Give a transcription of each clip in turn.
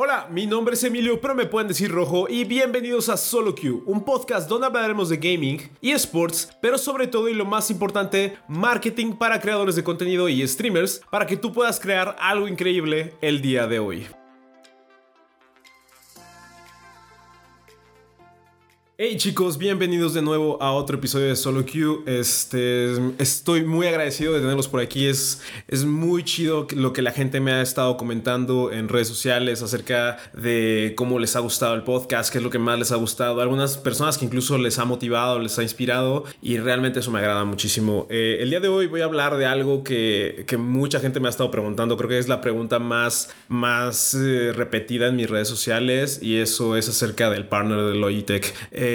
Hola, mi nombre es Emilio, pero me pueden decir rojo y bienvenidos a Solo Q, un podcast donde hablaremos de gaming y sports, pero sobre todo y lo más importante, marketing para creadores de contenido y streamers para que tú puedas crear algo increíble el día de hoy. Hey chicos, bienvenidos de nuevo a otro episodio de Solo Q. Este, estoy muy agradecido de tenerlos por aquí. Es, es muy chido lo que la gente me ha estado comentando en redes sociales acerca de cómo les ha gustado el podcast, qué es lo que más les ha gustado. Algunas personas que incluso les ha motivado, les ha inspirado y realmente eso me agrada muchísimo. Eh, el día de hoy voy a hablar de algo que, que, mucha gente me ha estado preguntando. Creo que es la pregunta más, más eh, repetida en mis redes sociales y eso es acerca del partner de Logitech. Eh,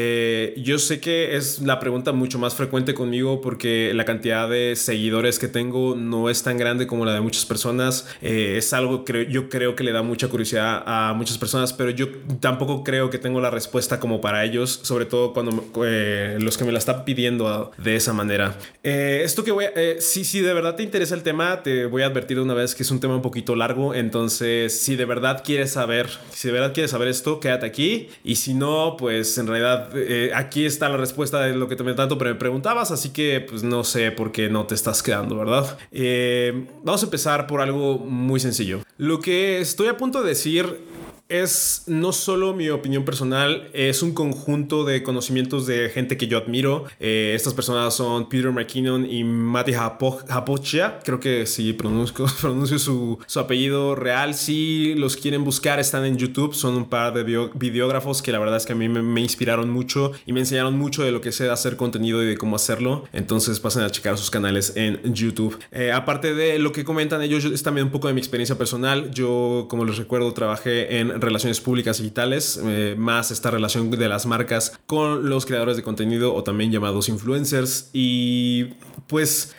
yo sé que es la pregunta mucho más frecuente conmigo porque la cantidad de seguidores que tengo no es tan grande como la de muchas personas. Eh, es algo que yo creo que le da mucha curiosidad a muchas personas, pero yo tampoco creo que tengo la respuesta como para ellos, sobre todo cuando eh, los que me la están pidiendo de esa manera. esto que voy a, si, si de verdad te interesa el tema, te voy a advertir de una vez que es un tema un poquito largo, entonces si de verdad quieres saber, si de verdad quieres saber esto, quédate aquí y si no, pues en realidad eh, aquí está la respuesta de lo que te tanto me preguntabas, así que pues no sé por qué no te estás quedando, ¿verdad? Eh, vamos a empezar por algo muy sencillo. Lo que estoy a punto de decir es no solo mi opinión personal, es un conjunto de conocimientos de gente que yo admiro. Eh, estas personas son Peter McKinnon y Mati Hapochia. Creo que sí pronuncio, pronuncio su, su, apellido real. Si los quieren buscar, están en YouTube. Son un par de videógrafos que la verdad es que a mí me, inspiraron mucho y me enseñaron mucho de lo que sé hacer contenido y de cómo hacerlo. Entonces pasen a checar sus canales en YouTube. Eh, aparte de lo que comentan ellos, es también un poco de mi experiencia personal. Yo, como les recuerdo, trabajé en relaciones públicas digitales, eh, más esta relación de las marcas con los creadores de contenido o también llamados influencers. Y pues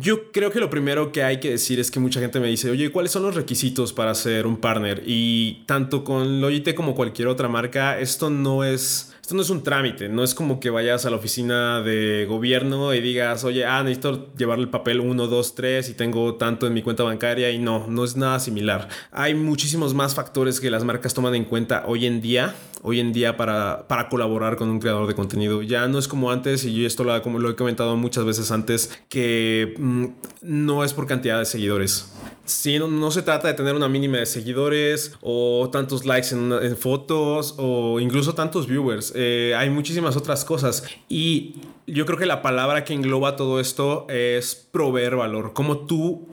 yo creo que lo primero que hay que decir es que mucha gente me dice, oye, ¿cuáles son los requisitos para ser un partner? Y tanto con Logitech como cualquier otra marca, esto no es esto no es un trámite, no es como que vayas a la oficina de gobierno y digas, oye, ah, necesito llevar el papel 1, 2, 3 y tengo tanto en mi cuenta bancaria y no, no es nada similar. Hay muchísimos más factores que las marcas toman en cuenta hoy en día, hoy en día para, para colaborar con un creador de contenido. Ya no es como antes, y yo esto lo he comentado muchas veces antes, que mm, no es por cantidad de seguidores. Sí, no, se trata de tener una mínima de seguidores o tantos likes en, fotos o incluso tantos viewers. Eh, hay muchísimas otras cosas. Y yo creo que la palabra que engloba todo esto es proveer valor. Como tú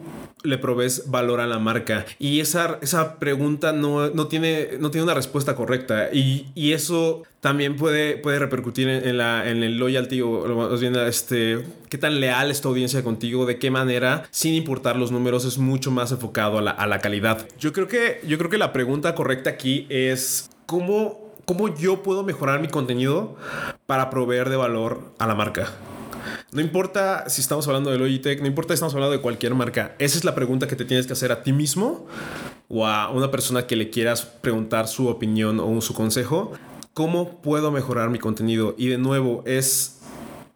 le provees valor a la marca. Y esa, esa pregunta no, no, tiene, no tiene una respuesta correcta. Y, y eso también puede, puede repercutir en, la, en el loyalty o más bien este, qué tan leal es tu audiencia contigo, de qué manera, sin importar los números, es mucho más enfocado a la, a la calidad. Yo creo, que, yo creo que la pregunta correcta aquí es cómo, cómo yo puedo mejorar mi contenido para proveer de valor a la marca. No importa si estamos hablando de Logitech, no importa si estamos hablando de cualquier marca. Esa es la pregunta que te tienes que hacer a ti mismo o a una persona que le quieras preguntar su opinión o su consejo. ¿Cómo puedo mejorar mi contenido? Y de nuevo, es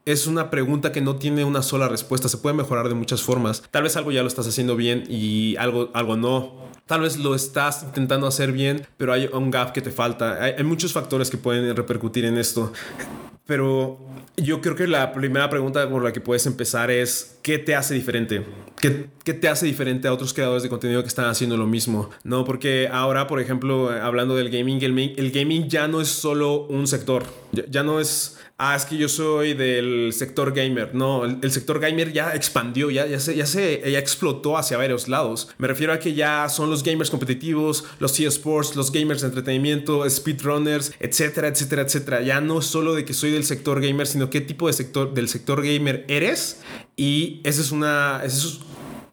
es una pregunta que no tiene una sola respuesta, se puede mejorar de muchas formas. Tal vez algo ya lo estás haciendo bien y algo, algo no. Tal vez lo estás intentando hacer bien, pero hay un gap que te falta. hay muchos factores que pueden repercutir en esto. Pero yo creo que la primera pregunta por la que puedes empezar es, ¿qué te hace diferente? ¿Qué, ¿Qué, te hace diferente a otros creadores de contenido que están haciendo lo mismo? No, porque ahora, por ejemplo, hablando del gaming, el, el gaming ya no es solo un sector, ya no es ah, es que yo soy del sector gamer. No, el, sector gamer ya expandió, ya, ya, se, ya, se, ya explotó hacia varios lados. Me refiero a que ya son los gamers competitivos, los eSports, los gamers de entretenimiento, speedrunners, etcétera, etcétera, etcétera. Ya no solo de que soy del sector gamer, sino qué tipo de sector del sector gamer eres. Y esa es una, esa es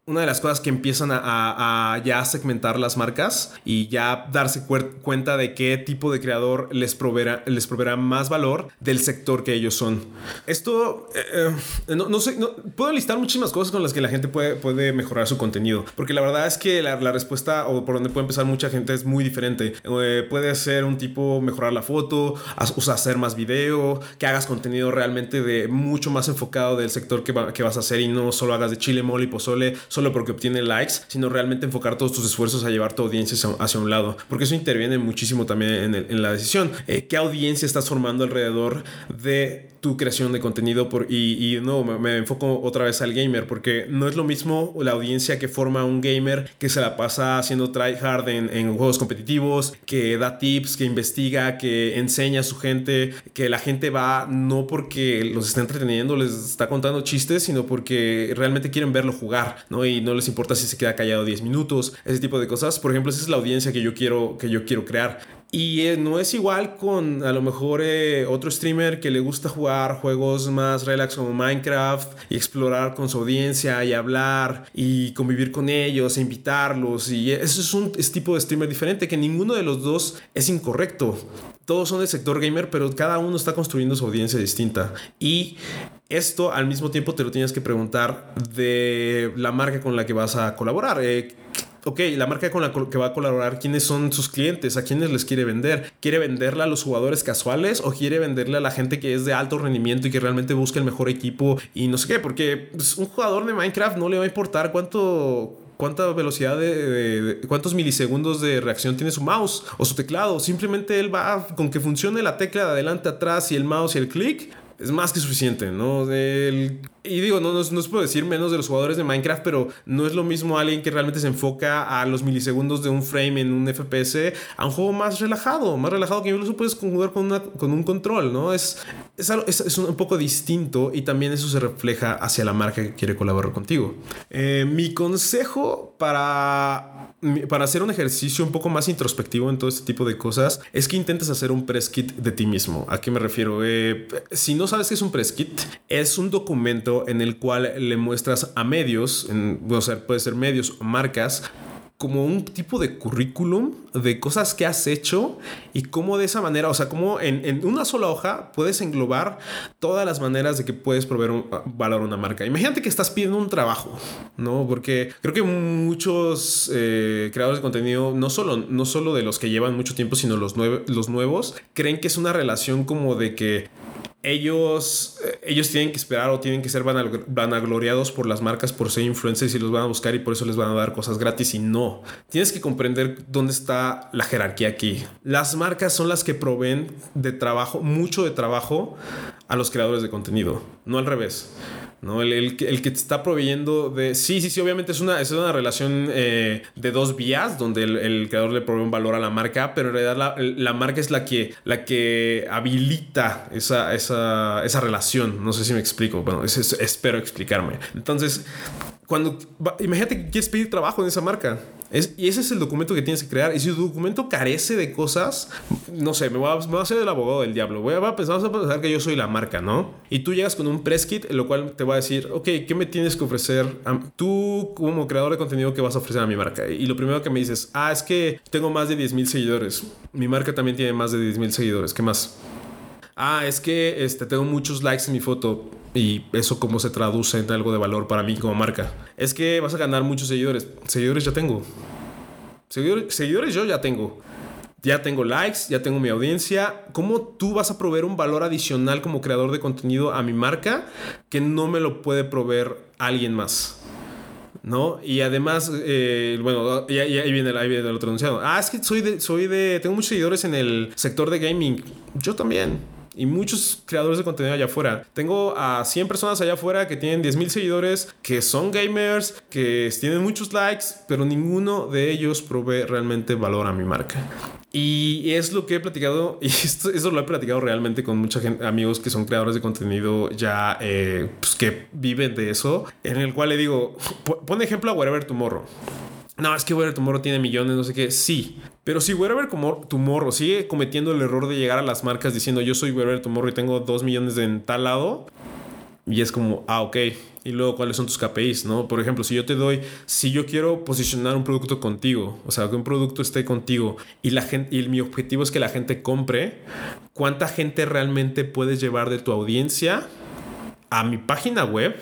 una de las cosas que empiezan a, ya segmentar las marcas y ya darse cuenta de qué tipo de creador les proveerá, les proveerá más valor del sector que ellos son. Esto, eh, eh, no, sé, puedo listar muchísimas cosas con las que la gente puede, puede mejorar su contenido, porque la verdad es que la, respuesta o por donde puede empezar mucha gente es muy diferente. Eh, puede ser un tipo mejorar la foto, o hacer más video, que hagas contenido realmente de mucho más enfocado del sector que, que vas a hacer y no solo hagas de chile, mole y pozole solo porque obtiene likes, sino realmente enfocar todos tus esfuerzos a llevar tu audiencia hacia, un lado, porque eso interviene muchísimo también en, la decisión. Eh, ¿Qué audiencia estás formando alrededor de tu creación de contenido? Por, y, no, me, enfoco otra vez al gamer, porque no es lo mismo la audiencia que forma un gamer que se la pasa haciendo tryhard en, en juegos competitivos, que da tips, que investiga, que enseña a su gente, que la gente va no porque los está entreteniendo, les está contando chistes, sino porque realmente quieren verlo jugar, ¿no? Y no les importa si se queda callado 10 minutos, ese tipo de cosas. Por ejemplo, esa es la audiencia que yo quiero, que yo quiero crear. Y eh, no es igual con a lo mejor eh, otro streamer que le gusta jugar juegos más relax como Minecraft y explorar con su audiencia y hablar y convivir con ellos e invitarlos. Y eso es un tipo de streamer diferente que ninguno de los dos es incorrecto. Todos son del sector gamer, pero cada uno está construyendo su audiencia distinta. Y esto al mismo tiempo te lo tienes que preguntar de la marca con la que vas a colaborar. Eh, ok, la marca con la que va a colaborar, ¿quiénes son sus clientes? ¿A quiénes les quiere vender? ¿Quiere venderla a los jugadores casuales o quiere venderle a la gente que es de alto rendimiento y que realmente busca el mejor equipo y no sé qué? Porque pues, un jugador de Minecraft no le va a importar cuánto cuánta velocidad de, cuántos milisegundos de reacción tiene su mouse o su teclado. Simplemente él va con que funcione la tecla de adelante, atrás y el mouse y el clic es más que suficiente, ¿no? Y digo, no, no, no puedo decir menos de los jugadores de Minecraft, pero no es lo mismo alguien que realmente se enfoca a los milisegundos de un frame en un FPS a un juego más relajado, más relajado que incluso puedes jugar con, con un control, ¿no? Es, es, es, un poco distinto y también eso se refleja hacia la marca que quiere colaborar contigo. Eh, mi consejo para, para hacer un ejercicio un poco más introspectivo en todo este tipo de cosas es que intentes hacer un press kit de ti mismo. ¿A qué me refiero? Eh, si no sabes qué es un press kit, es un documento en el cual le muestras a medios, en, o sea, puede ser medios o marcas, como un tipo de currículum de cosas que has hecho y cómo de esa manera, o sea, como en, una sola hoja puedes englobar todas las maneras de que puedes proveer un valor a una marca. Imagínate que estás pidiendo un trabajo, ¿no? Porque creo que muchos eh, creadores de contenido, no solo, no solo de los que llevan mucho tiempo, sino los, los nuevos, creen que es una relación como de que ellos, eh, ellos tienen que esperar o tienen que ser vanagloriados por las marcas por ser influencers y los van a buscar y por eso les van a dar cosas gratis y no. Tienes que comprender dónde está la jerarquía aquí. Las marcas son las que proveen de trabajo, mucho de trabajo a los creadores de contenido, no al revés. ¿no? El, el, que te está proveyendo de... Sí, sí, sí, obviamente es una, es una relación eh, de dos vías donde el, creador le provee un valor a la marca, pero en realidad la, marca es la que, la que habilita esa, esa, esa relación. No sé si me explico. Bueno, espero explicarme. Entonces, cuando imagínate que quieres pedir trabajo en esa marca. Es, y ese es el documento que tienes que crear. Y si tu documento carece de cosas no sé me voy a, me voy a hacer el abogado del diablo. Voy a, pensar, a que yo soy la marca no y tú llegas con un press kit en lo cual te va a decir ok qué me tienes que ofrecer tú como creador de contenido que vas a ofrecer a mi marca y lo primero que me dices ah es que tengo más de 10 mil seguidores. Mi marca también tiene más de 10 mil seguidores. Qué más ah, es que este, tengo muchos likes en mi foto y eso cómo se traduce en algo de valor para mí como marca. Es que vas a ganar muchos seguidores. Seguidores ya tengo. Seguidores, seguidores yo ya tengo. Ya tengo likes, ya tengo mi audiencia. ¿Cómo tú vas a proveer un valor adicional como creador de contenido a mi marca que no me lo puede proveer alguien más? ¿no? Y además, eh, bueno, y, ahí, viene, ahí viene otro. Ah, es que soy de, soy de, tengo muchos seguidores en el sector de gaming. Yo también y muchos creadores de contenido allá afuera. Tengo a 100 personas allá afuera que tienen 10 mil seguidores, que son gamers, que tienen muchos likes, pero ninguno de ellos provee realmente valor a mi marca. Y es lo que he platicado, y esto, eso lo he platicado realmente con mucha gente, amigos que son creadores de contenido ya eh, pues que viven de eso, en el cual le digo, pon ejemplo a Wherever Tomorrow no, es que Wherever Tomorrow tiene millones, no sé qué. Sí, pero si Wherever Tomorrow sigue cometiendo el error de llegar a las marcas diciendo yo soy Wherever Tomorrow y tengo dos millones en tal lado, y es como, ah, ok. Y luego, ¿cuáles son tus KPIs? ¿no? Por ejemplo, si yo te doy, si yo quiero posicionar un producto contigo, o sea, que un producto esté contigo y, la gente, y mi objetivo es que la gente compre, ¿cuánta gente realmente puedes llevar de tu audiencia a mi página web?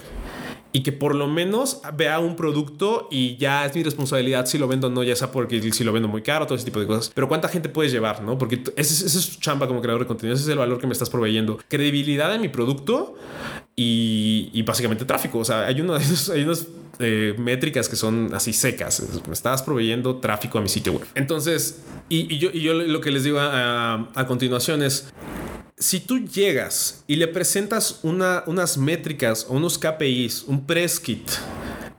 Y que por lo menos vea un producto y ya es mi responsabilidad si lo vendo o no, ya sea porque si lo vendo muy caro, todo ese tipo de cosas. Pero cuánta gente puedes llevar, ¿no? Porque ese, es tu chamba como creador de contenido, ese es el valor que me estás proveyendo. Credibilidad en mi producto y, básicamente tráfico. O sea, hay, hay unas eh, métricas que son así secas. Me estás proveyendo tráfico a mi sitio web. Entonces, y, yo, yo, lo que les digo a, continuación es, si tú llegas y le presentas una, unas métricas o unos KPIs, un press kit,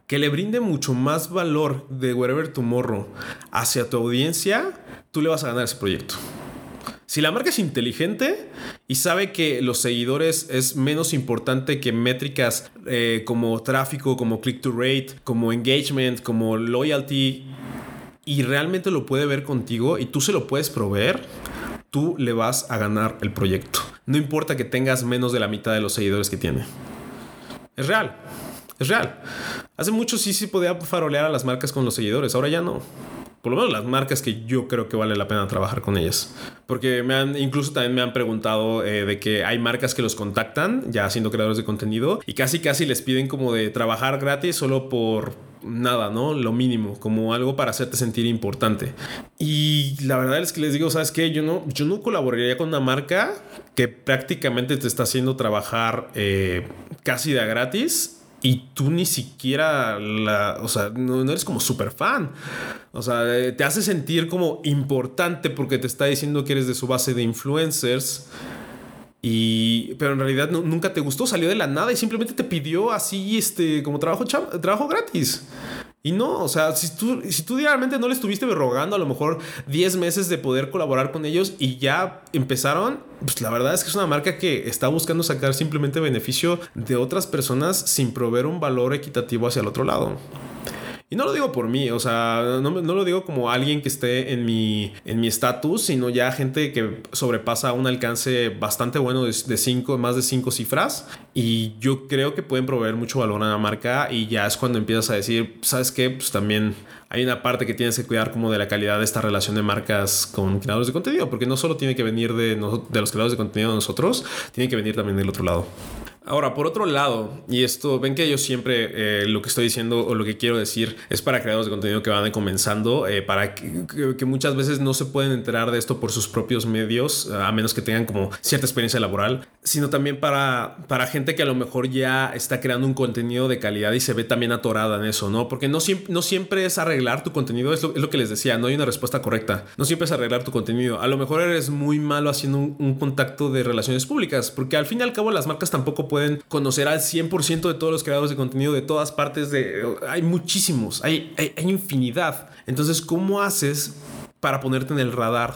que le brinde mucho más valor de Wherever Tomorrow hacia tu audiencia, tú le vas a ganar ese proyecto. Si la marca es inteligente y sabe que los seguidores es menos importante que métricas eh, como tráfico, como click to rate, como engagement, como loyalty, y realmente lo puede ver contigo y tú se lo puedes proveer, tú le vas a ganar el proyecto. No importa que tengas menos de la mitad de los seguidores que tiene. Es real. Es real. Hace mucho sí sí podía farolear a las marcas con los seguidores, ahora ya no por lo menos las marcas que yo creo que vale la pena trabajar con ellas. Porque me han, incluso también me han preguntado eh, de que hay marcas que los contactan, ya siendo creadores de contenido, y casi casi les piden como de trabajar gratis solo por nada, ¿no? Lo mínimo, como algo para hacerte sentir importante. Y la verdad es que les digo, ¿sabes qué? Yo no, yo no colaboraría con una marca que prácticamente te está haciendo trabajar eh, casi de gratis y tú ni siquiera la, o sea, no, eres como súper fan. O sea, eh, te hace sentir como importante porque te está diciendo que eres de su base de influencers. Y, pero en realidad nunca te gustó, salió de la nada y simplemente te pidió así, este, como trabajo, trabajo gratis. Y no, o sea, si tú, si tú realmente no le estuviste rogando a lo mejor 10 meses de poder colaborar con ellos y ya empezaron, pues la verdad es que es una marca que está buscando sacar simplemente beneficio de otras personas sin proveer un valor equitativo hacia el otro lado. Y no lo digo por mí, o sea, no, no lo digo como alguien que esté en mi en mi estatus, sino ya gente que sobrepasa un alcance bastante bueno de, cinco, más de cinco cifras. Y yo creo que pueden proveer mucho valor a la marca y ya es cuando empiezas a decir, ¿sabes qué? Pues también hay una parte que tienes que cuidar como de la calidad de esta relación de marcas con creadores de contenido, porque no solo tiene que venir de, de los creadores de contenido de nosotros, tiene que venir también del otro lado. Ahora, por otro lado, y esto, ven que yo siempre eh, lo que estoy diciendo o lo que quiero decir es para creadores de contenido que van comenzando, eh, para que, muchas veces no se pueden enterar de esto por sus propios medios, a menos que tengan como cierta experiencia laboral, sino también para, para gente que a lo mejor ya está creando un contenido de calidad y se ve también atorada en eso, ¿no? Porque no siempre, no siempre es arreglar tu contenido, es lo, que les decía, no hay una respuesta correcta, no siempre es arreglar tu contenido, a lo mejor eres muy malo haciendo un, un contacto de relaciones públicas, porque al fin y al cabo las marcas tampoco pueden pueden conocer al 100% de todos los creadores de contenido de todas partes de... Hay muchísimos, hay, hay, infinidad. Entonces, ¿cómo haces para ponerte en el radar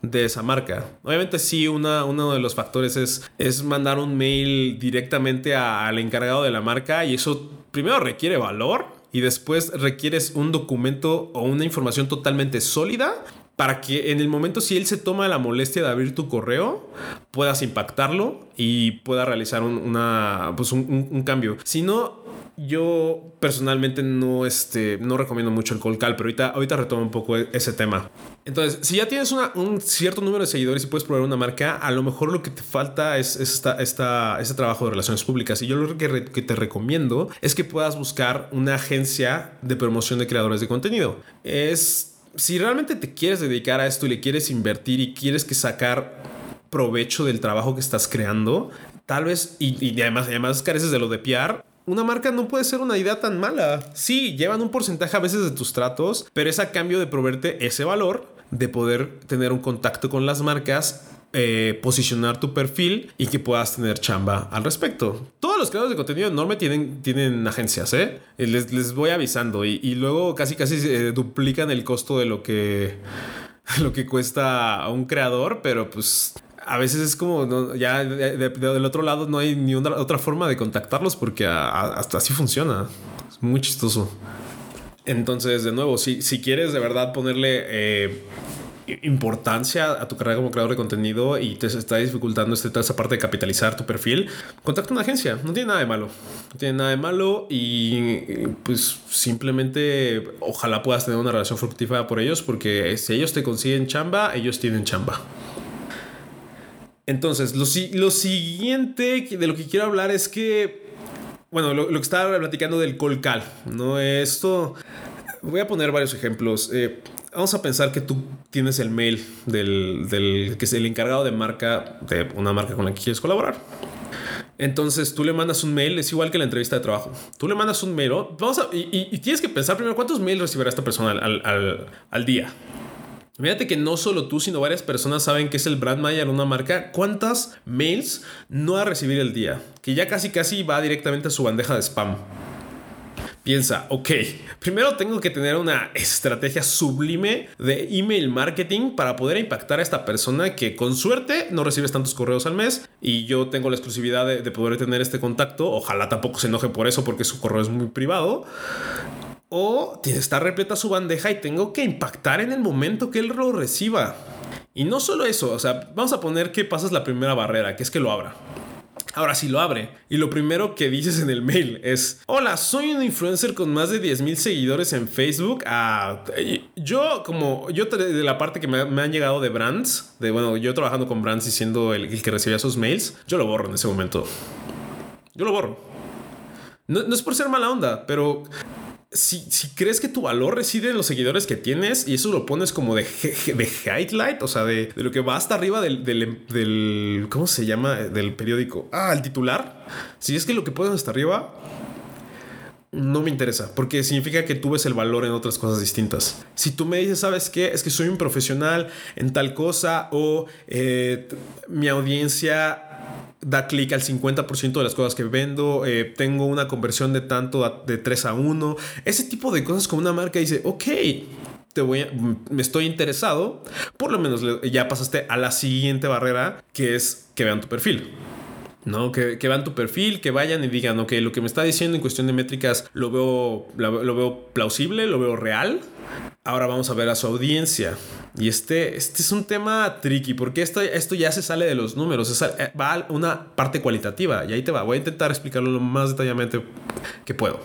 de esa marca. Obviamente sí, una, uno de los factores es, es mandar un mail directamente al encargado de la marca y eso primero requiere valor y después requieres un documento o una información totalmente sólida para que en el momento si él se toma la molestia de abrir tu correo, puedas impactarlo y pueda realizar un, una, pues un, cambio. Si no, yo personalmente no, este, no recomiendo mucho el cold call, pero ahorita, ahorita retomo un poco ese tema. Entonces, si ya tienes un cierto número de seguidores y puedes probar una marca, a lo mejor lo que te falta es, esta, esta, este trabajo de relaciones públicas. Y yo lo que, que te recomiendo es que puedas buscar una agencia de promoción de creadores de contenido. Es si realmente te quieres dedicar a esto y le quieres invertir y quieres que sacar provecho del trabajo que estás creando, tal vez, y, además, además careces de lo de PR, una marca no puede ser una idea tan mala. Sí, llevan un porcentaje a veces de tus tratos, pero es a cambio de proveerte ese valor de poder tener un contacto con las marcas eh, posicionar tu perfil y que puedas tener chamba al respecto. Todos los creadores de contenido enorme tienen, tienen agencias, ¿eh? Les, les voy avisando y, luego casi casi se duplican el costo de lo que, lo que cuesta a un creador, pero pues a veces es como ya del otro lado no hay ni una, otra forma de contactarlos porque hasta así funciona. Es muy chistoso. Entonces, de nuevo, si, si quieres de verdad ponerle eh, importancia a tu carrera como creador de contenido y te está dificultando este, esa parte de capitalizar tu perfil, contacta una agencia. No tiene nada de malo. No tiene nada de malo y pues simplemente ojalá puedas tener una relación fructífera por ellos porque si ellos te consiguen chamba, ellos tienen chamba. Entonces, lo, lo siguiente de lo que quiero hablar es que, bueno, lo, que estaba platicando del colcal, ¿no? Esto, voy a poner varios ejemplos. Eh, vamos a pensar que tú tienes el mail del, del, que es el encargado de marca de una marca con la que quieres colaborar. Entonces tú le mandas un mail, es igual que la entrevista de trabajo. Tú le mandas un mail, vamos a, y, tienes que pensar primero cuántos mails recibirá esta persona al, al, al día. Fíjate que no solo tú, sino varias personas saben que es el brand manager una marca. ¿Cuántas mails no va a recibir el día? Que ya casi casi va directamente a su bandeja de spam. Piensa, ok, primero tengo que tener una estrategia sublime de email marketing para poder impactar a esta persona que con suerte no recibes tantos correos al mes y yo tengo la exclusividad de, de poder tener este contacto. Ojalá tampoco se enoje por eso porque su correo es muy privado o está repleta su bandeja y tengo que impactar en el momento que él lo reciba. Y no solo eso, o sea, vamos a poner que pasas la primera barrera, que es que lo abra. Ahora sí lo abre y lo primero que dices en el mail es, hola, soy un influencer con más de 10 mil seguidores en Facebook. Ah, yo como, yo de la parte que me, han llegado de brands, de bueno, yo trabajando con brands y siendo el, que recibía sus mails, yo lo borro en ese momento. Yo lo borro. No es por ser mala onda, pero si, crees que tu valor reside en los seguidores que tienes y eso lo pones como de, de highlight, o sea, de, lo que va hasta arriba del, del, ¿cómo se llama? Del periódico. Ah, titular. Si es que lo que pones hasta arriba, no me interesa, porque significa que tú ves el valor en otras cosas distintas. Si tú me dices, ¿sabes qué? Es que soy un profesional en tal cosa o eh, mi audiencia da clic al 50% de las cosas que vendo, eh, tengo una conversión de tanto de 3 a 1, ese tipo de cosas con una marca dice, ok, te voy me estoy interesado, por lo menos ya pasaste a la siguiente barrera, que es que vean tu perfil. ¿No? Que, vean tu perfil, que vayan y digan, ok, lo que me está diciendo en cuestión de métricas lo veo, lo veo plausible, lo veo real. Ahora vamos a ver a su audiencia. Y este, este es un tema tricky porque esto, esto ya se sale de los números, eh, va a una parte cualitativa y ahí te va. Voy a intentar explicarlo lo más detalladamente que puedo.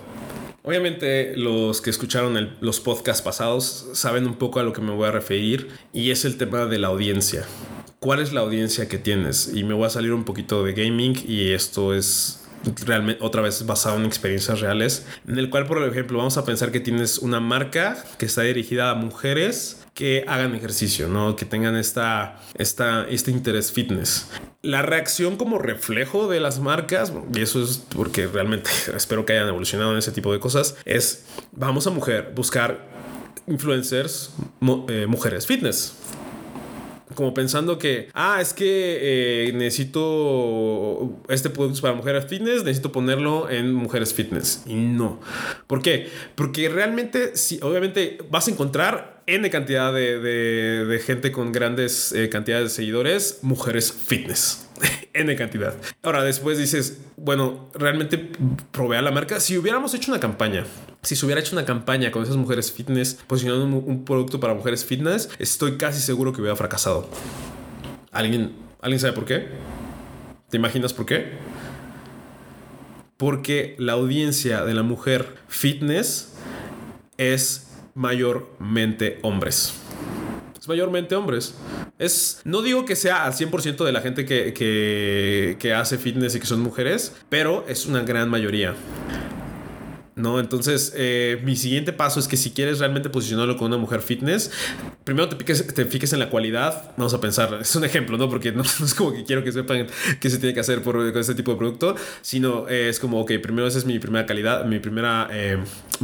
Obviamente los que escucharon los podcasts pasados saben un poco a lo que me voy a referir y es el tema de la audiencia. ¿Cuál es la audiencia que tienes? Y me voy a salir un poquito de gaming y esto es realmente otra vez basado en experiencias reales, en el cual, por ejemplo, vamos a pensar que tienes una marca que está dirigida a mujeres que hagan ejercicio, ¿no? Que tengan esta, esta, este interés fitness. La reacción como reflejo de las marcas, y eso es porque realmente espero que hayan evolucionado en ese tipo de cosas, es vamos a mujer, buscar influencers, eh, mujeres fitness como pensando que, ah, es que eh, necesito este producto para mujeres fitness, necesito ponerlo en mujeres fitness. Y no. ¿Por qué? Porque realmente, si obviamente vas a encontrar N cantidad de, gente con grandes eh, cantidades de seguidores, mujeres fitness. N cantidad. Ahora, después dices, bueno, realmente provea la marca. Si hubiéramos hecho una campaña si se hubiera hecho una campaña con esas mujeres fitness, posicionando un, producto para mujeres fitness, estoy casi seguro que hubiera fracasado. ¿Alguien, ¿Alguien sabe por qué? ¿Te imaginas por qué? Porque la audiencia de la mujer fitness es mayormente hombres. Es mayormente hombres. Es, no digo que sea al 100% de la gente que, que, que hace fitness y que son mujeres, pero es una gran mayoría. ¿No? Entonces, eh, mi siguiente paso es que si quieres realmente posicionarlo con una mujer fitness, primero te, piques, te fijes en la cualidad. Vamos a pensar, es un ejemplo, ¿no? Porque no, es como que quiero que sepan qué se tiene que hacer por, con este tipo de producto, sino eh, es como, ok, primero esa es mi primera calidad, mi primera, eh,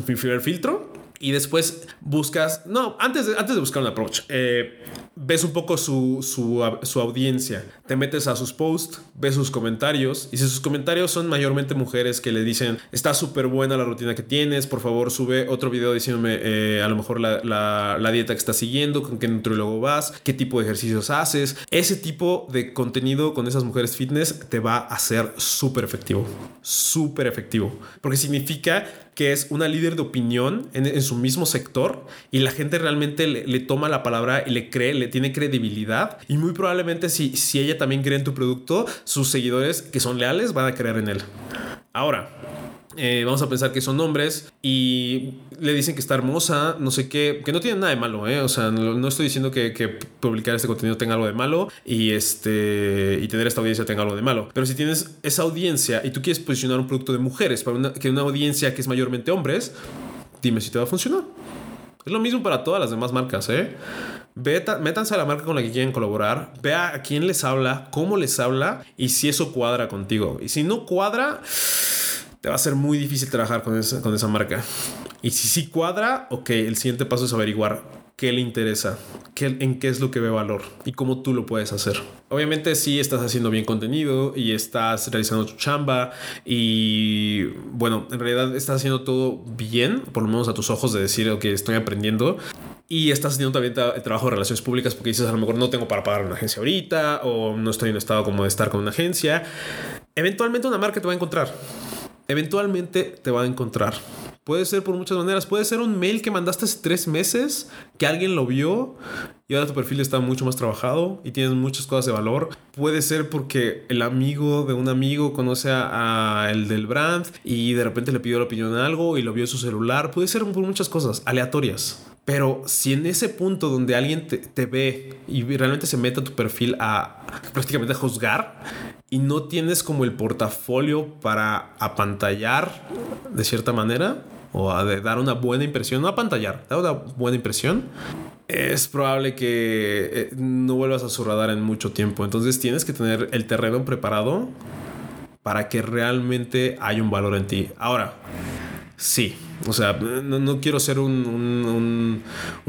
mi primer filtro y después buscas, no, antes de, antes de buscar un approach, eh, ves un poco su, su, su, audiencia, te metes a sus posts, ves sus comentarios y si sus comentarios son mayormente mujeres que le dicen, está súper buena la rutina que tienes, por favor sube otro video diciéndome eh, a lo mejor la, la, la, dieta que estás siguiendo, con qué nutriólogo vas, qué tipo de ejercicios haces, ese tipo de contenido con esas mujeres fitness te va a ser súper efectivo, súper efectivo, porque significa que es una líder de opinión en, su mismo sector y la gente realmente le, toma la palabra y le cree, le tiene credibilidad y muy probablemente si, si ella también cree en tu producto, sus seguidores que son leales van a creer en él. Ahora, eh, vamos a pensar que son hombres y le dicen que está hermosa, no sé qué, que no tiene nada de malo, ¿eh? O sea, no, estoy diciendo que, publicar este contenido tenga algo de malo y, este, y tener esta audiencia tenga algo de malo. Pero si tienes esa audiencia y tú quieres posicionar un producto de mujeres para una, que una audiencia que es mayormente hombres, dime si te va a funcionar. Es lo mismo para todas las demás marcas, ¿eh? Métanse a la marca con la que quieren colaborar, vea a quién les habla, cómo les habla y si eso cuadra contigo. Y si no cuadra, te va a ser muy difícil trabajar con esa, con esa marca. Y si sí cuadra, ok, el siguiente paso es averiguar qué le interesa, qué, en qué es lo que ve valor y cómo tú lo puedes hacer. Obviamente si estás haciendo bien contenido y estás realizando tu chamba y bueno, en realidad estás haciendo todo bien, por lo menos a tus ojos de decir, ok, estoy aprendiendo. Y estás haciendo también el trabajo de relaciones públicas porque dices, a lo mejor no tengo para pagar una agencia ahorita o no estoy en estado como de estar con una agencia. Eventualmente una marca te va a encontrar eventualmente te va a encontrar. Puede ser por muchas maneras. Puede ser un mail que mandaste hace tres meses, que alguien lo vio y ahora tu perfil está mucho más trabajado y tienes muchas cosas de valor. Puede ser porque el amigo de un amigo conoce a, el del brand y de repente le pidió la opinión de algo y lo vio en su celular. Puede ser por muchas cosas aleatorias. Pero si en ese punto donde alguien te, ve y realmente se mete a tu perfil a prácticamente juzgar y no tienes como el portafolio para apantallar de cierta manera o a dar una buena impresión, no apantallar, dar una buena impresión, es probable que eh, no vuelvas a su radar en mucho tiempo. Entonces tienes que tener el terreno preparado para que realmente haya un valor en ti. Ahora, sí, o sea, no, quiero ser un,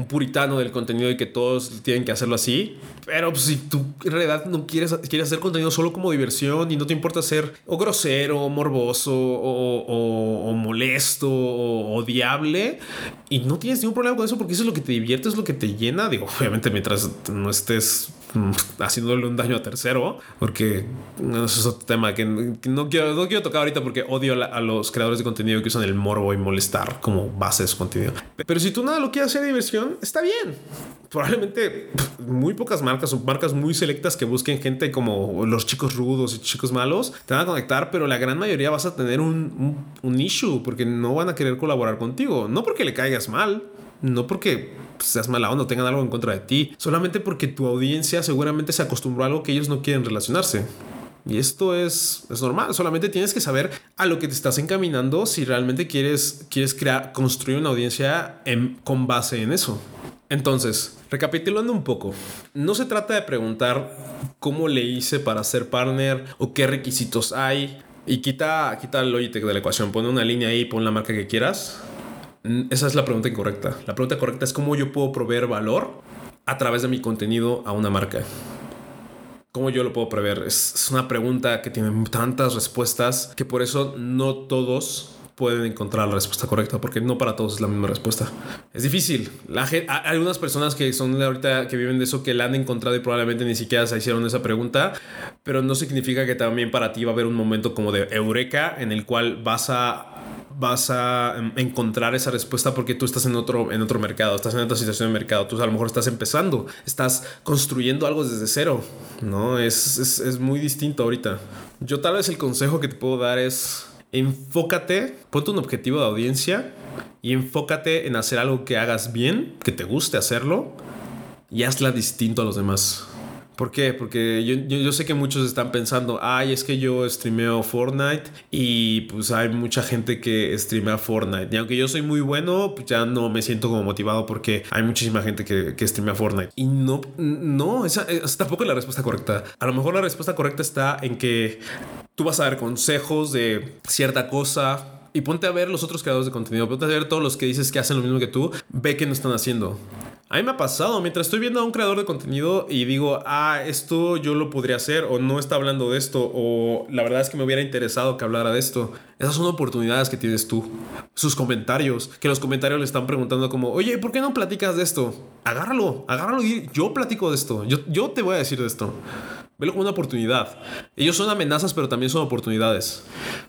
puritano del contenido y que todos tienen que hacerlo así. Pero pues, si tú en realidad no quieres, quieres hacer contenido solo como diversión y no te importa ser o grosero, o morboso, o, molesto, o odiable, y no tienes ningún problema con eso porque eso es lo que te divierte, es lo que te llena. Digo, obviamente mientras no estés haciéndole un daño a tercero, porque es otro tema que, no, quiero, no quiero tocar ahorita porque odio a los creadores de contenido que usan el morbo y molestar como base de su contenido. Pero si tú nada lo quieres hacer de diversión, está bien. Probablemente muy pocas marcas o marcas muy selectas que busquen gente como los chicos rudos y chicos malos te van a conectar, pero la gran mayoría vas a tener un, un, issue porque no van a querer colaborar contigo. No porque le caigas mal, no porque seas mala o no tengan algo en contra de ti, solamente porque tu audiencia seguramente se acostumbró a algo que ellos no quieren relacionarse. Y esto es, es, normal, solamente tienes que saber a lo que te estás encaminando si realmente quieres, quieres crear, construir una audiencia con base en eso. Entonces, recapitulando un poco, no se trata de preguntar cómo le hice para ser partner o qué requisitos hay y quita, quita el Logitech de la ecuación, pone una línea ahí, pon la marca que quieras. Esa es la pregunta incorrecta. La pregunta correcta es cómo yo puedo proveer valor a través de mi contenido a una marca. ¿Cómo yo lo puedo prever? Es, una pregunta que tiene tantas respuestas que por eso no todos pueden encontrar la respuesta correcta, porque no para todos es la misma respuesta. Es difícil. La hay algunas personas que son ahorita que viven de eso que la han encontrado y probablemente ni siquiera se hicieron esa pregunta, pero no significa que también para ti va a haber un momento como de eureka en el cual vas a vas a em, encontrar esa respuesta porque tú estás en otro, en otro mercado, estás en otra situación de mercado, tú a lo mejor estás empezando, estás construyendo algo desde cero, ¿no? Es, es, es muy distinto ahorita. Yo tal vez el consejo que te puedo dar es enfócate, ponte un objetivo de audiencia y enfócate en hacer algo que hagas bien, que te guste hacerlo y hazla distinto a los demás. ¿Por qué? Porque yo, yo, sé que muchos están pensando, ay, es que yo streameo Fortnite y pues hay mucha gente que streamea Fortnite. Y aunque yo soy muy bueno, pues ya no me siento como motivado porque hay muchísima gente que, que streamea Fortnite. Y no, no, esa, esa tampoco es la respuesta correcta. A lo mejor la respuesta correcta está en que tú vas a dar consejos de cierta cosa y ponte a ver los otros creadores de contenido, ponte a ver todos los que dices que hacen lo mismo que tú, ve que no están haciendo. A mí me ha pasado mientras estoy viendo a un creador de contenido y digo, ah, esto yo lo podría hacer o no está hablando de esto o la verdad es que me hubiera interesado que hablara de esto. Esas son oportunidades que tienes tú. Sus comentarios, que los comentarios le están preguntando como, oye, ¿por qué no platicas de esto? Agárralo, agárralo y yo platico de esto. Yo, yo te voy a decir de esto. Velo como una oportunidad. Ellos son amenazas, pero también son oportunidades.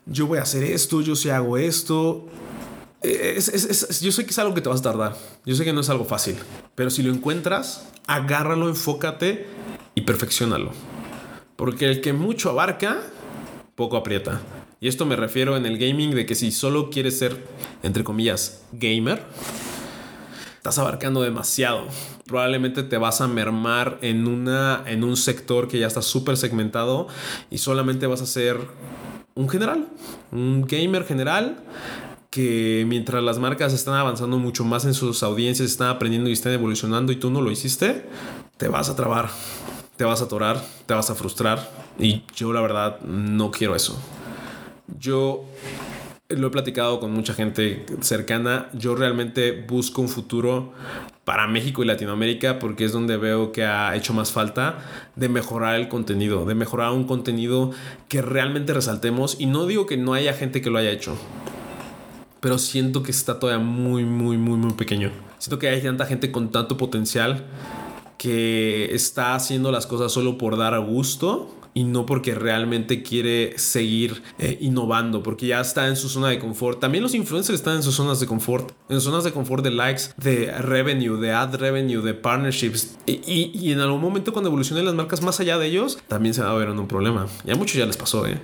Yo voy a hacer esto, yo si hago esto, yo sé que es algo que te vas a tardar. Yo sé que no es algo fácil. Pero si lo encuentras, agárralo, enfócate y perfeccionalo. Porque el que mucho abarca, poco aprieta. Y esto me refiero en el gaming de que si solo quieres ser, entre comillas, gamer, estás abarcando demasiado. Probablemente te vas a mermar en, una, en un sector que ya está súper segmentado y solamente vas a ser un general, un gamer general que mientras las marcas están avanzando mucho más en sus audiencias, están aprendiendo y están evolucionando y tú no lo hiciste, te vas a trabar, te vas a atorar, te vas a frustrar. Y yo la verdad no quiero eso. Yo lo he platicado con mucha gente cercana. Yo realmente busco un futuro para México y Latinoamérica porque es donde veo que ha hecho más falta de mejorar el contenido, de mejorar un contenido que realmente resaltemos. Y no digo que no haya gente que lo haya hecho, pero siento que está todavía muy, muy, muy, muy pequeño. Siento que hay tanta gente con tanto potencial que está haciendo las cosas solo por dar gusto y no porque realmente quiere seguir eh, innovando, porque ya está en su zona de confort. También los influencers están en sus zonas de confort, en zonas de confort de likes, de revenue, de ad revenue, de partnerships. Y, y en algún momento cuando evolucionen las marcas más allá de ellos, también se va a ver un problema. Y a muchos ya les pasó, ¿eh?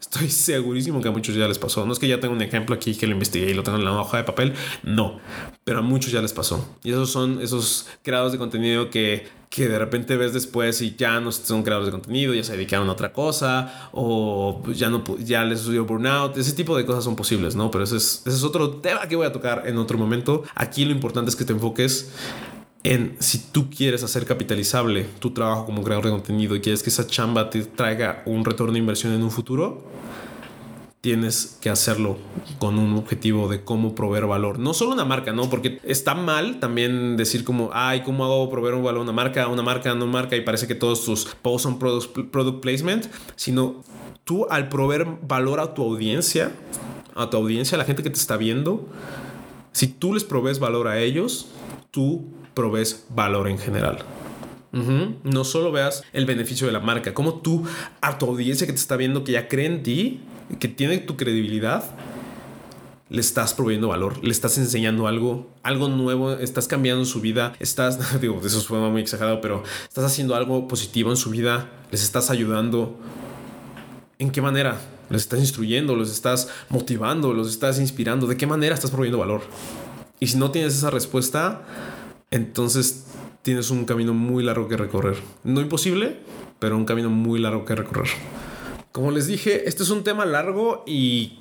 Estoy segurísimo que a muchos ya les pasó. No es que ya tenga un ejemplo aquí que lo investigué y lo tengo en la hoja de papel. No, pero a muchos ya les pasó. Y esos son esos creadores de contenido que, que de repente ves después y ya no son creadores de contenido, ya se dedicaron a otra cosa o ya no ya les sucedió burnout. Ese tipo de cosas son posibles, ¿no? Pero ese es, ese es otro tema que voy a tocar en otro momento. Aquí lo importante es que te enfoques en si tú quieres hacer capitalizable tu trabajo como creador de contenido y quieres que esa chamba te traiga un retorno de inversión en un futuro, tienes que hacerlo con un objetivo de cómo proveer valor. No solo una marca, ¿no? Porque está mal también decir como, ay, ¿cómo hago proveer un valor a una marca, una marca, no marca? Y parece que todos tus posts son product, product placement, sino tú al proveer valor a tu audiencia, a tu audiencia, a la gente que te está viendo, si tú les provees valor a ellos, tú provees valor en general. No solo veas el beneficio de la marca, como tú a tu audiencia que te está viendo, que ya cree en ti, que tiene tu credibilidad, le estás proveyendo valor, le estás enseñando algo, algo nuevo, estás cambiando su vida, estás, digo, eso fue muy exagerado, pero estás haciendo algo positivo en su vida, les estás ayudando. ¿En qué manera? Les estás instruyendo, los estás motivando, los estás inspirando. ¿De qué manera estás proveyendo valor? Y si no tienes esa respuesta, entonces tienes un camino muy largo que recorrer. No imposible, pero un camino muy largo que recorrer. Como les dije, este es un tema largo y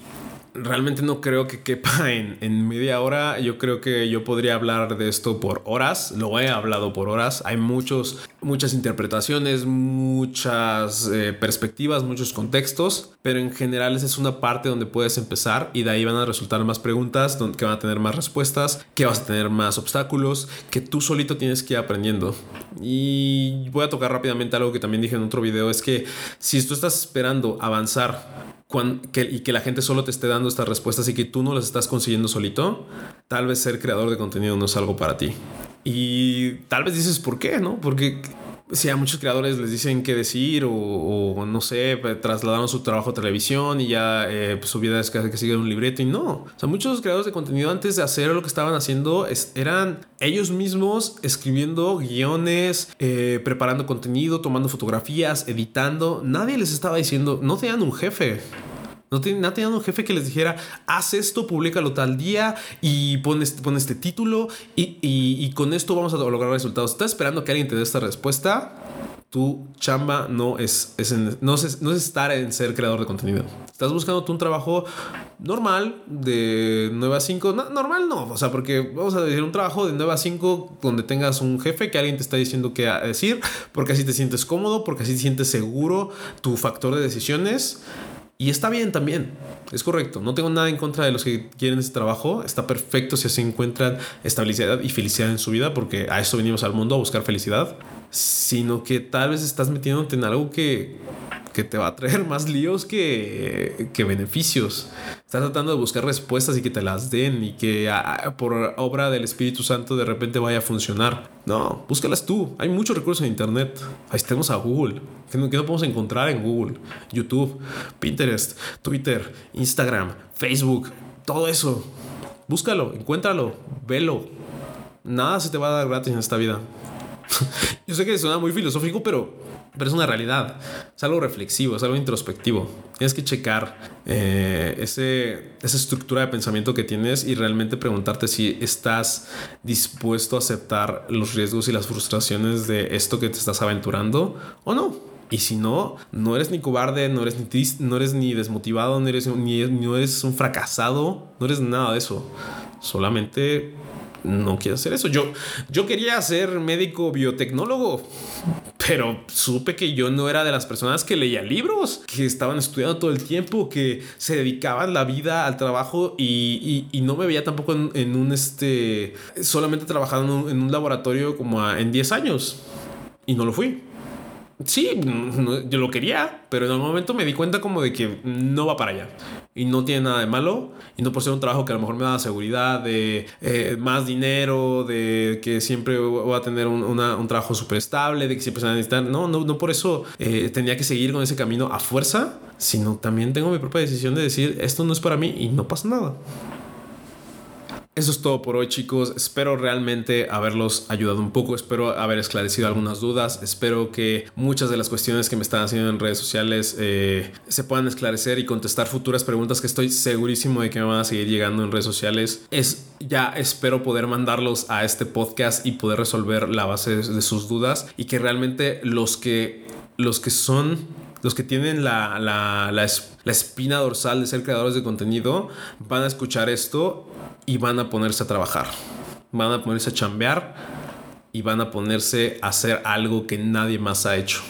realmente no creo que quepa en, media hora. Yo creo que yo podría hablar de esto por horas. Lo he hablado por horas. Hay muchos, muchas interpretaciones, muchas eh, perspectivas, muchos contextos. Pero en general esa es una parte donde puedes empezar y de ahí van a resultar más preguntas, que van a tener más respuestas, que vas a tener más obstáculos, que tú solito tienes que ir aprendiendo. Y voy a tocar rápidamente algo que también dije en otro video. Es que si tú estás esperando avanzar y que la gente solo te esté dando estas respuestas y que tú no las estás consiguiendo solito, tal vez ser creador de contenido no es algo para ti. Y tal vez dices, ¿por qué? ¿No? Porque si a muchos creadores les dicen qué decir o, no sé, pues, trasladaron su trabajo a televisión y ya eh, pues, su vida es que, que sigue un libreto y no. O sea, muchos creadores de contenido antes de hacer lo que estaban haciendo eran ellos mismos escribiendo guiones, eh, preparando contenido, tomando fotografías, editando. Nadie les estaba diciendo, no tenían un jefe. No, tenían un jefe que les dijera, haz esto, públicalo tal día y pon este, este título y, con esto vamos a lograr resultados. Estás esperando que alguien te dé esta respuesta. Tu chamba no es, no, es, no es estar en ser creador de contenido. Estás buscando tú un trabajo normal de 9 a 5. normal no, o sea, porque vamos a decir un trabajo de 9 a 5 donde tengas un jefe que alguien te está diciendo qué decir, porque así te sientes cómodo, porque así te sientes seguro, tu factor de decisiones y está bien también, es correcto. No tengo nada en contra de los que quieren este trabajo. Está perfecto si se encuentran estabilidad y felicidad en su vida, porque a eso venimos al mundo a buscar felicidad. Sino que tal vez estás metiéndote en algo que que te va a traer más líos que, que beneficios. Estás tratando de buscar respuestas y que te las den y que por obra del Espíritu Santo de repente vaya a funcionar. No, búscalas tú. Hay muchos recursos en Internet. Ahí tenemos a Google. Que no, no podemos encontrar en Google? YouTube, Pinterest, Twitter, Instagram, Facebook, todo eso. Búscalo, encuéntralo, velo. Nada se te va a dar gratis en esta vida. Yo sé que suena muy filosófico, pero pero es una realidad, es algo reflexivo, es algo introspectivo. Tienes que checar eh, ese, esa estructura de pensamiento que tienes y realmente preguntarte si estás dispuesto a aceptar los riesgos y las frustraciones de esto que te estás aventurando o no. Y si no, no eres ni cobarde, no eres ni, no eres ni desmotivado, no eres, ni, no eres un fracasado, no eres nada de eso. Solamente no quiero hacer eso. Yo, yo quería ser médico biotecnólogo, pero supe que yo no era de las personas que leía libros, que estaban estudiando todo el tiempo, que se dedicaban la vida al trabajo y, no me veía tampoco en, un este, solamente trabajando en un, laboratorio como en 10 años. Y no lo fui. Sí, yo lo quería, pero en algún momento me di cuenta como de que no va para allá. Y no tiene nada de malo. Y no por ser un trabajo que a lo mejor me da seguridad, de eh, más dinero, de que siempre voy a tener un, trabajo súper estable, de que siempre se van a necesitar. No, no, no por eso eh, tenía que seguir con ese camino a fuerza, sino también tengo mi propia decisión de decir, esto no es para mí y no pasa nada. Eso es todo por hoy chicos. Espero realmente haberlos ayudado un poco. Espero haber esclarecido algunas dudas. Espero que muchas de las cuestiones que me están haciendo en redes sociales eh, se puedan esclarecer y contestar futuras preguntas que estoy segurísimo de que me van a seguir llegando en redes sociales. Es ya espero poder mandarlos a este podcast y poder resolver la base de sus dudas y que realmente los que los que son los que tienen la, la, la, espina dorsal de ser creadores de contenido van a escuchar esto y van a ponerse a trabajar. Van a ponerse a chambear y van a ponerse a hacer algo que nadie más ha hecho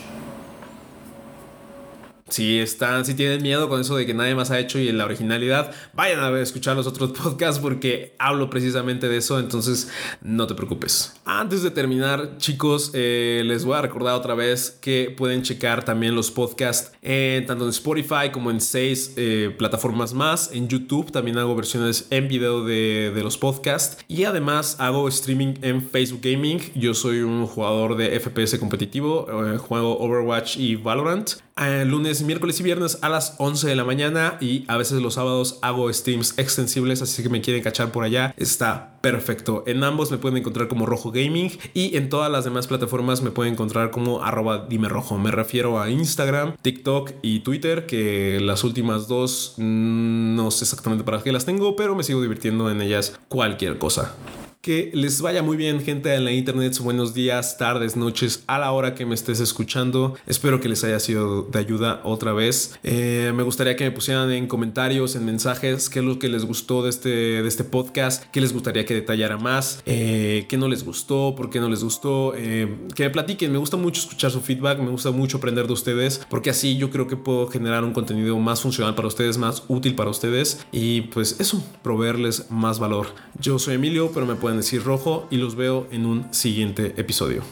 si están, si tienen miedo con eso de que nadie más ha hecho y en la originalidad, vayan a escuchar los otros podcasts porque hablo precisamente de eso, entonces no te preocupes. Antes de terminar, chicos, eh, les voy a recordar otra vez que pueden checar también los podcasts en, tanto en Spotify como en seis eh, plataformas más. En YouTube también hago versiones en video de, los podcasts y además hago streaming en Facebook Gaming. Yo soy un jugador de FPS competitivo, eh, juego Overwatch y Valorant. Lunes, miércoles y viernes a las 11 de la mañana y a veces los sábados hago streams extensibles, así que me quieren cachar por allá, está perfecto. En ambos me pueden encontrar como Rojo Gaming y en todas las demás plataformas me pueden encontrar como arroba dime rojo. Me refiero a Instagram, TikTok y Twitter, que las últimas dos mm, no sé exactamente para qué las tengo, pero me sigo divirtiendo en ellas cualquier cosa. Que les vaya muy bien, gente en la internet. Buenos días, tardes, noches, a la hora que me estés escuchando. Espero que les haya sido de ayuda otra vez. Eh, me gustaría que me pusieran en comentarios, en mensajes, qué es lo que les gustó de este, de este podcast, qué les gustaría que detallara más, eh, qué no les gustó, por qué no les gustó. Eh, que me platiquen. Me gusta mucho escuchar su feedback, me gusta mucho aprender de ustedes, porque así yo creo que puedo generar un contenido más funcional para ustedes, más útil para ustedes y pues eso, proveerles más valor. Yo soy Emilio, pero me pueden decir rojo y los veo en un siguiente episodio.